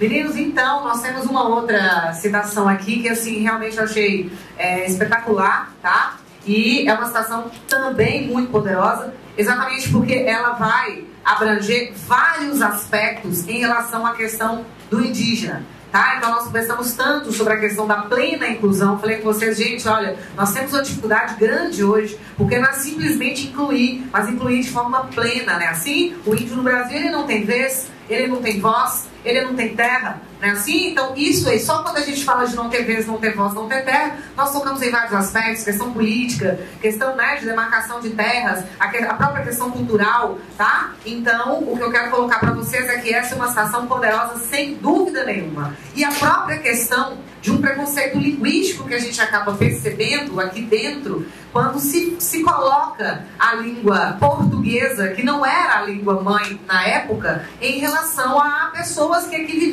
Meninos, então, nós temos uma outra citação aqui que, assim, realmente eu achei é, espetacular, tá? E é uma citação também muito poderosa, exatamente porque ela vai abranger vários aspectos em relação à questão do indígena. Tá? Então nós conversamos tanto sobre a questão da plena inclusão. Falei com vocês, gente, olha, nós temos uma dificuldade grande hoje, porque não é simplesmente incluir, mas incluir de forma plena, né? Assim, o índio no Brasil ele não tem vez, ele não tem voz, ele não tem terra, não é assim? Então, isso aí, só quando a gente fala de não ter vez, não ter voz, não ter terra, nós tocamos em vários aspectos, questão política, questão né, de demarcação de terras, a, a própria questão cultural, tá? Então, o que eu quero colocar para vocês é que essa é uma situação poderosa, sem dúvida nenhuma. E a própria questão de um preconceito linguístico que a gente acaba percebendo aqui dentro, quando se, se coloca a língua portuguesa, que não era a língua mãe na época, em relação a pessoas que aqui viviam.